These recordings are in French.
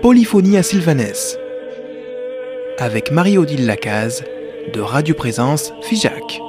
Polyphonie à Sylvanès avec Marie-Odile Lacaze de Radio Présence Figeac.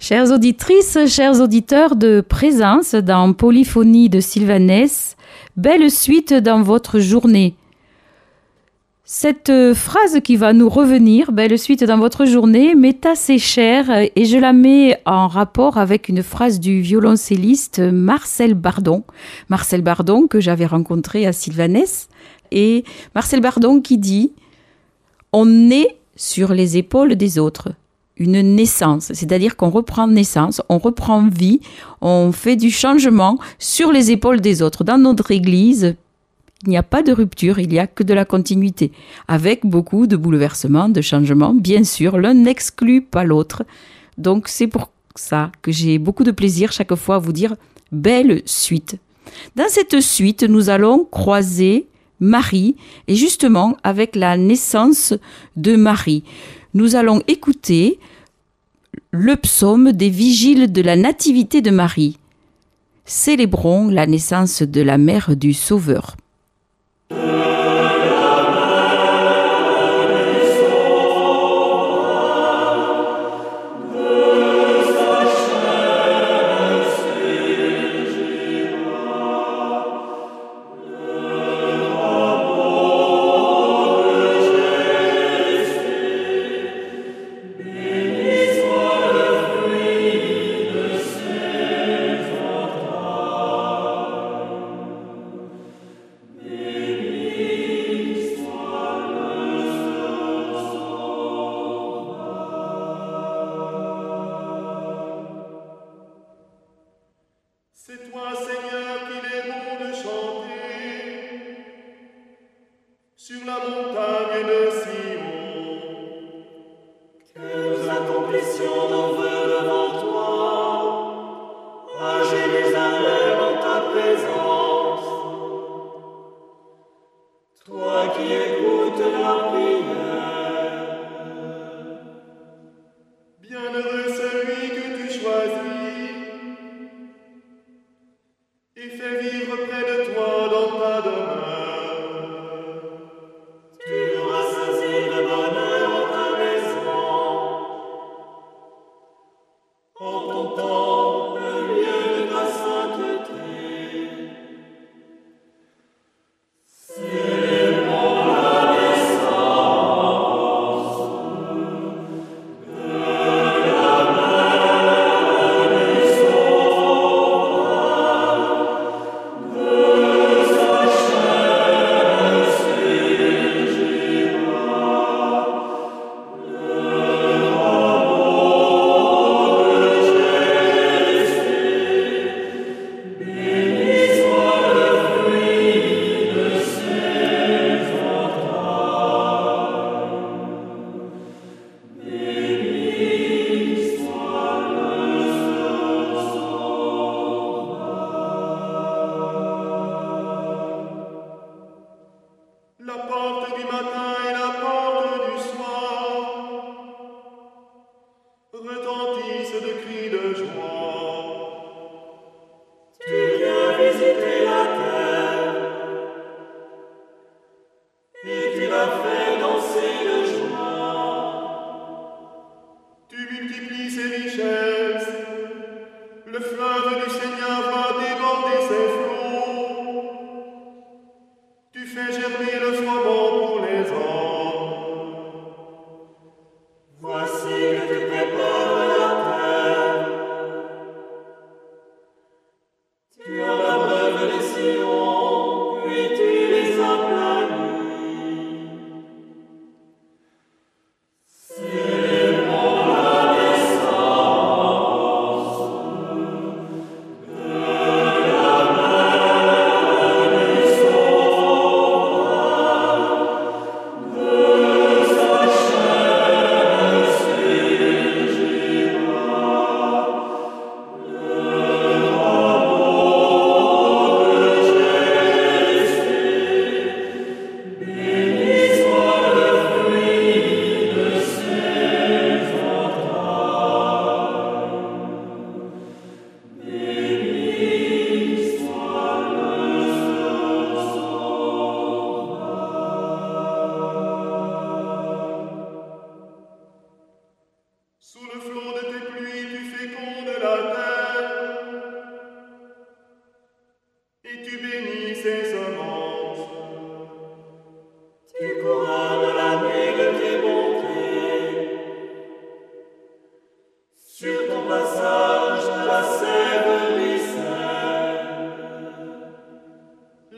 Chères auditrices, chers auditeurs de présence dans Polyphonie de Sylvanès, belle suite dans votre journée. Cette euh, phrase qui va nous revenir, belle suite dans votre journée, m'est assez chère et je la mets en rapport avec une phrase du violoncelliste Marcel Bardon. Marcel Bardon que j'avais rencontré à Sylvanès. Et Marcel Bardon qui dit On est sur les épaules des autres. Une naissance, c'est-à-dire qu'on reprend naissance, on reprend vie, on fait du changement sur les épaules des autres. Dans notre Église, il n'y a pas de rupture, il n'y a que de la continuité, avec beaucoup de bouleversements, de changements. Bien sûr, l'un n'exclut pas l'autre. Donc c'est pour ça que j'ai beaucoup de plaisir chaque fois à vous dire belle suite. Dans cette suite, nous allons croiser Marie, et justement avec la naissance de Marie, nous allons écouter le psaume des vigiles de la Nativité de Marie. Célébrons la naissance de la mère du Sauveur. Nous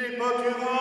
les pâturages.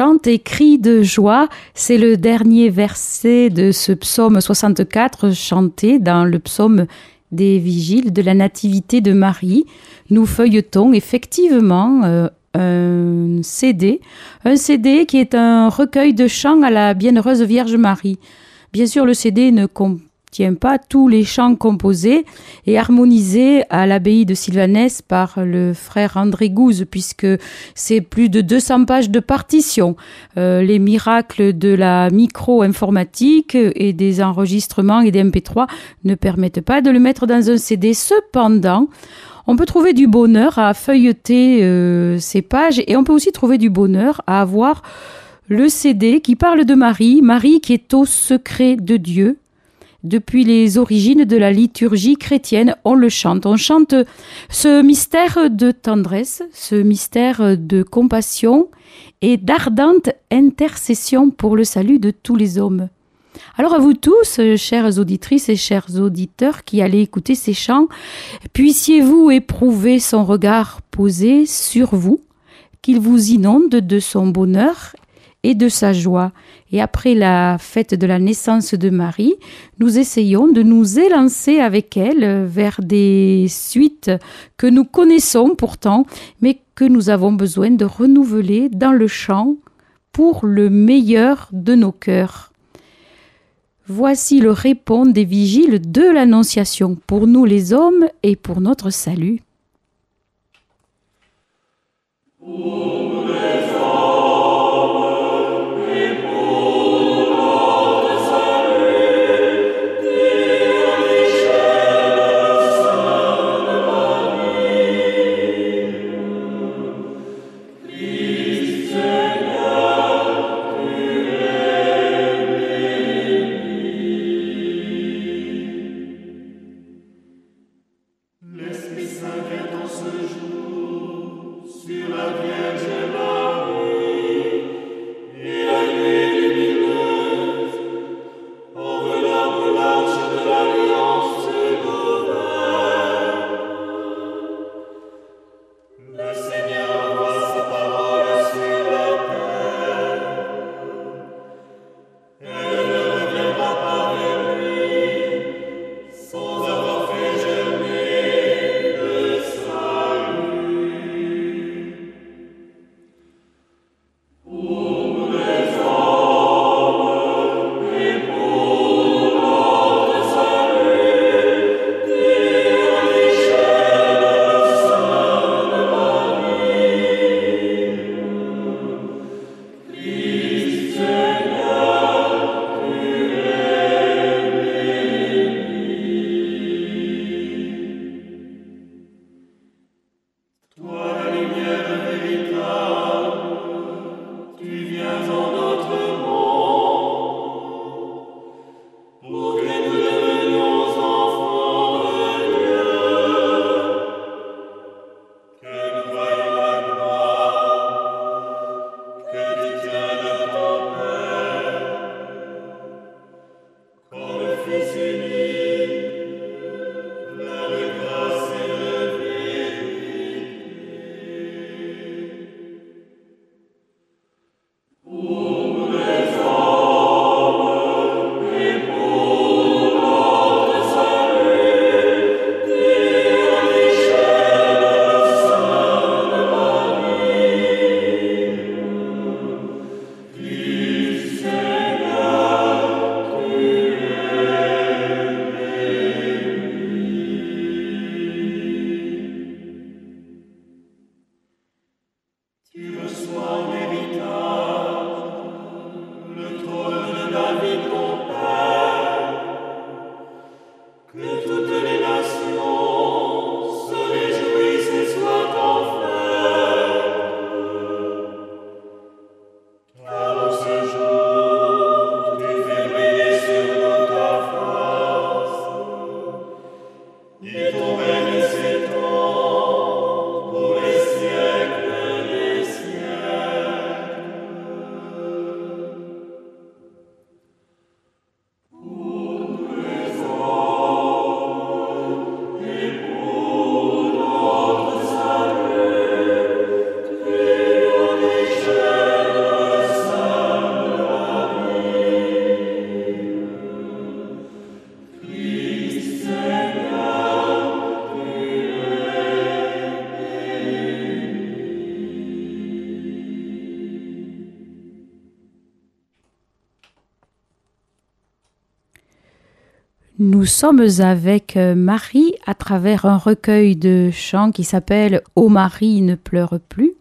Chante et crie de joie. C'est le dernier verset de ce psaume 64 chanté dans le psaume des vigiles de la Nativité de Marie. Nous feuilletons effectivement euh, un CD, un CD qui est un recueil de chants à la Bienheureuse Vierge Marie. Bien sûr, le CD ne tient pas tous les chants composés et harmonisés à l'abbaye de Sylvanès par le frère André Gouze, puisque c'est plus de 200 pages de partition. Euh, les miracles de la micro-informatique et des enregistrements et des MP3 ne permettent pas de le mettre dans un CD. Cependant, on peut trouver du bonheur à feuilleter euh, ces pages et on peut aussi trouver du bonheur à avoir le CD qui parle de Marie, Marie qui est au secret de Dieu, depuis les origines de la liturgie chrétienne, on le chante. On chante ce mystère de tendresse, ce mystère de compassion et d'ardente intercession pour le salut de tous les hommes. Alors à vous tous, chères auditrices et chers auditeurs qui allez écouter ces chants, puissiez-vous éprouver son regard posé sur vous, qu'il vous inonde de son bonheur et de sa joie. Et après la fête de la naissance de Marie, nous essayons de nous élancer avec elle vers des suites que nous connaissons pourtant, mais que nous avons besoin de renouveler dans le chant pour le meilleur de nos cœurs. Voici le répond des vigiles de l'Annonciation pour nous les hommes et pour notre salut. Nous sommes avec euh, Marie à travers un recueil de chants qui s'appelle Ô Marie ne pleure plus.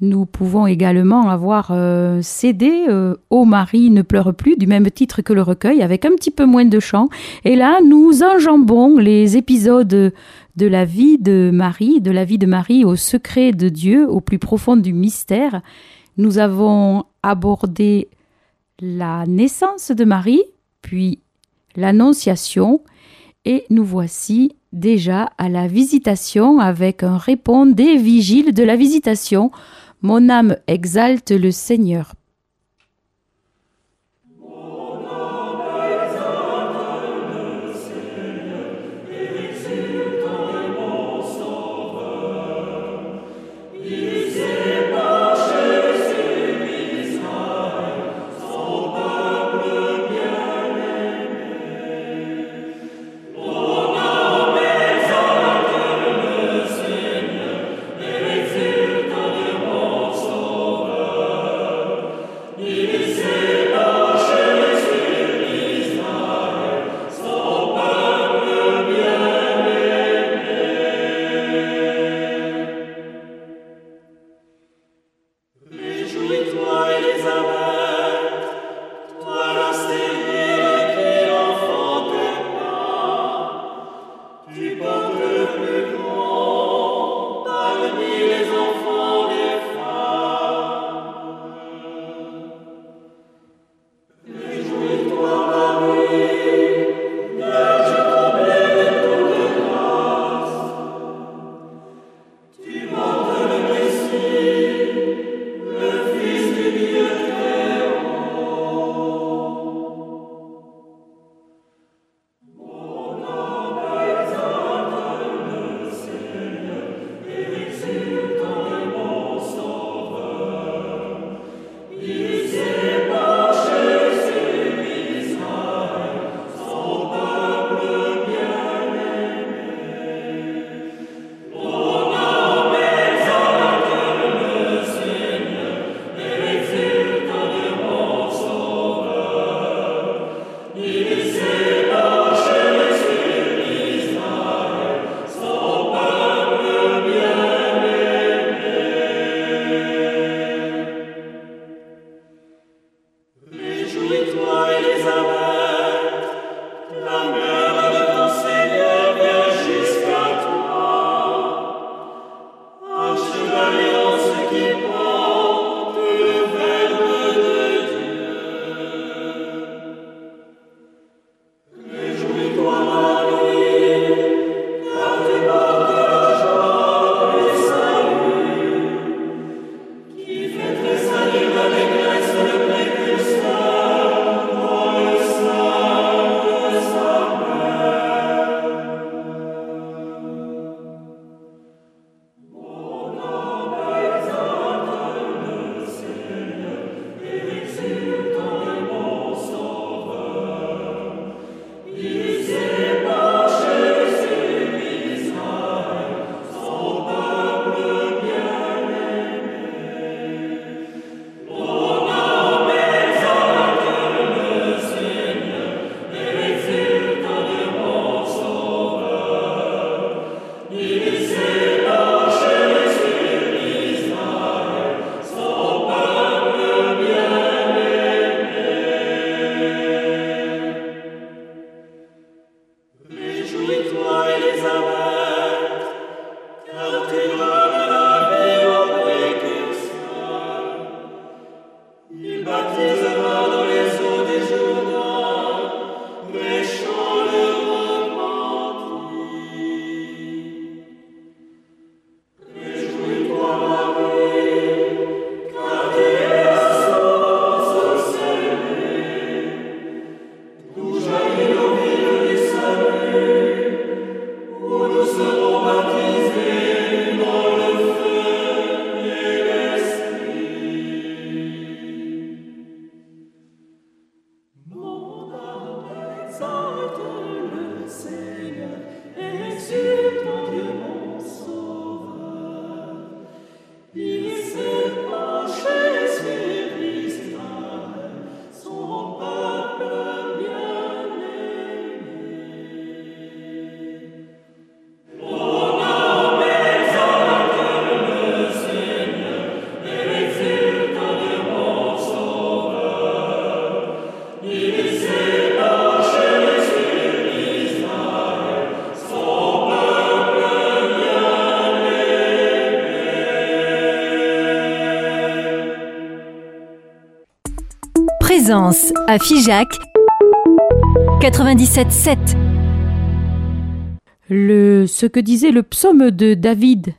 Nous pouvons également avoir euh, CD euh, Ô Marie ne pleure plus du même titre que le recueil avec un petit peu moins de chants. Et là, nous enjambons les épisodes de la vie de Marie, de la vie de Marie au secret de Dieu, au plus profond du mystère. Nous avons abordé la naissance de Marie, puis l'Annonciation, et nous voici déjà à la visitation avec un répond des vigiles de la visitation. Mon âme exalte le Seigneur. Lord. À Figeac 97.7. Le, ce que disait le psaume de David,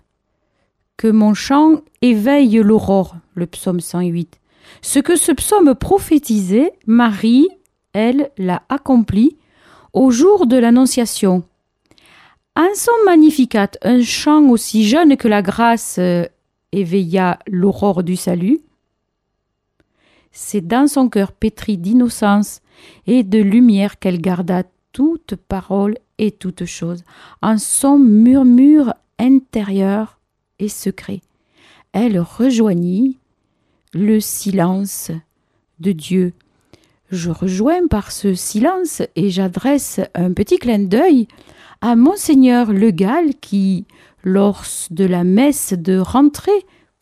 que mon chant éveille l'aurore, le psaume 108. Ce que ce psaume prophétisait, Marie, elle, l'a accompli au jour de l'Annonciation. En son Magnificat, un chant aussi jeune que la grâce euh, éveilla l'aurore du salut, c'est dans son cœur pétri d'innocence et de lumière qu'elle garda toute parole et toute chose, en son murmure intérieur et secret. Elle rejoignit le silence de Dieu. Je rejoins par ce silence et j'adresse un petit clin d'œil à Monseigneur Le Gall qui, lors de la messe de rentrée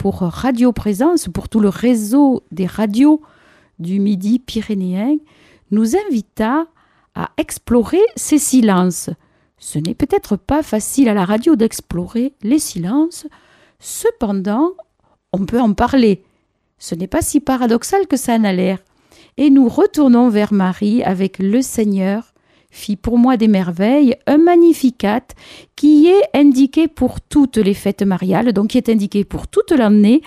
pour Radio Présence, pour tout le réseau des radios du Midi pyrénéen, nous invita à explorer ces silences. Ce n'est peut-être pas facile à la radio d'explorer les silences, cependant, on peut en parler. Ce n'est pas si paradoxal que ça en a l'air. Et nous retournons vers Marie avec le Seigneur fit pour moi des merveilles, un magnificat qui est indiqué pour toutes les fêtes mariales, donc qui est indiqué pour toute l'année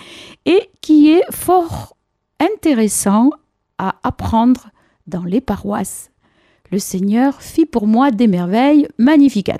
et qui est fort intéressant à apprendre dans les paroisses. Le Seigneur fit pour moi des merveilles magnificat.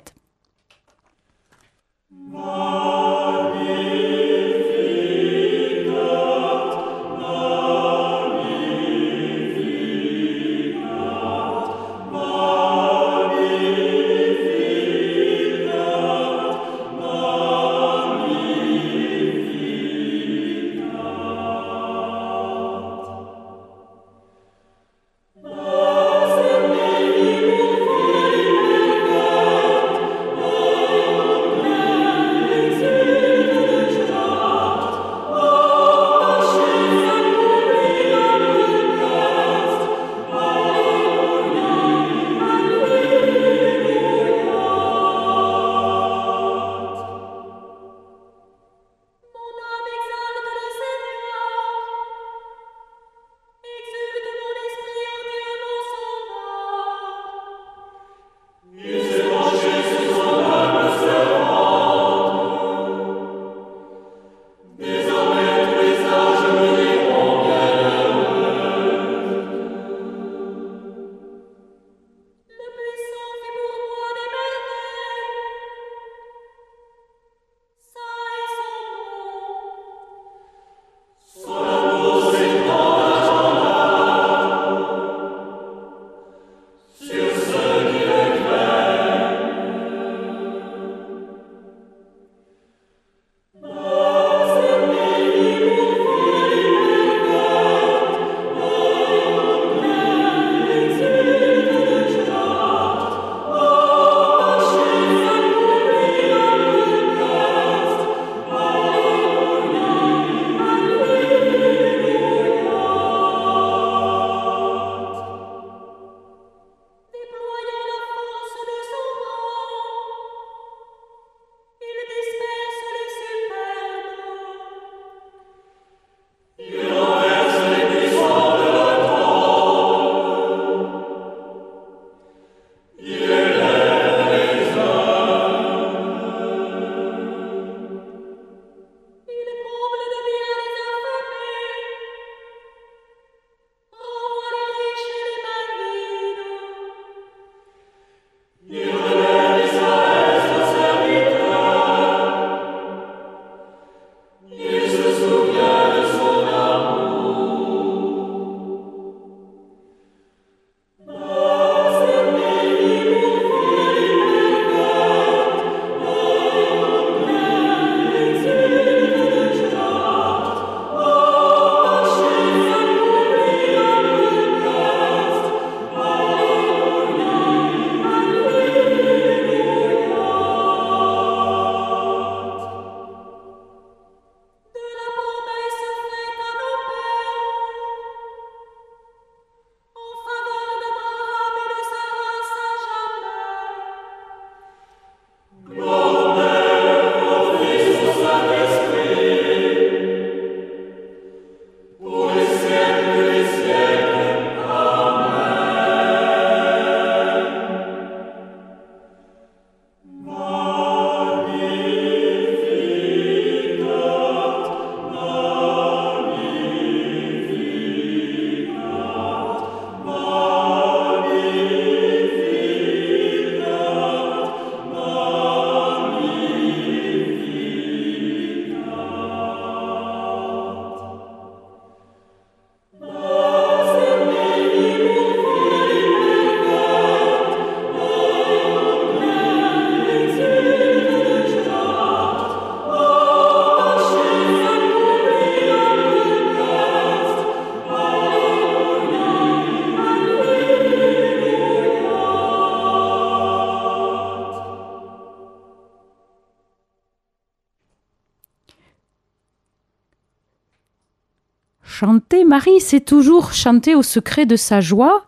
Chanter Marie, c'est toujours chanter au secret de sa joie,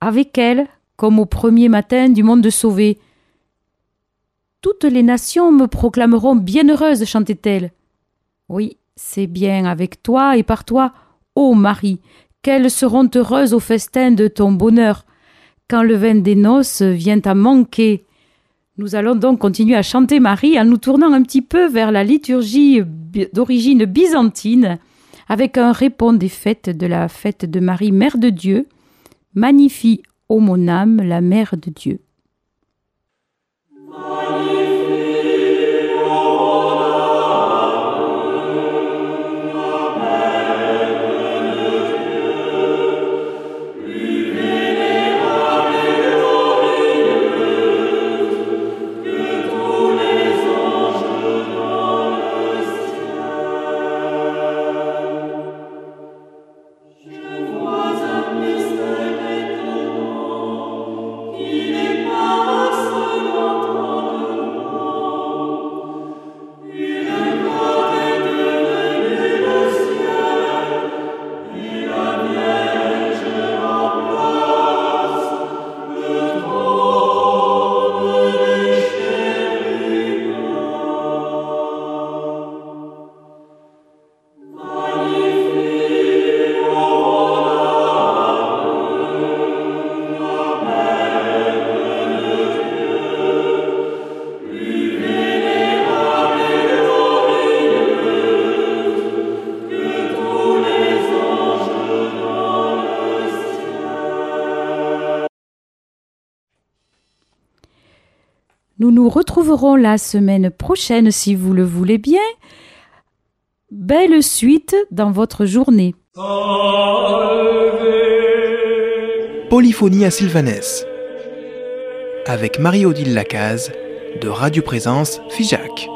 avec elle, comme au premier matin du monde sauvé. Toutes les nations me proclameront bienheureuse, chantait-elle. Oui, c'est bien avec toi et par toi, ô Marie, qu'elles seront heureuses au festin de ton bonheur, quand le vin des noces vient à manquer. Nous allons donc continuer à chanter Marie en nous tournant un petit peu vers la liturgie d'origine byzantine, avec un répond des fêtes de la fête de Marie, Mère de Dieu. Magnifie, ô mon âme, la Mère de Dieu. Nous nous retrouverons la semaine prochaine si vous le voulez bien. Belle suite dans votre journée. Polyphonie à Sylvanès avec Marie-Odile Lacaze de Radio Présence Figeac.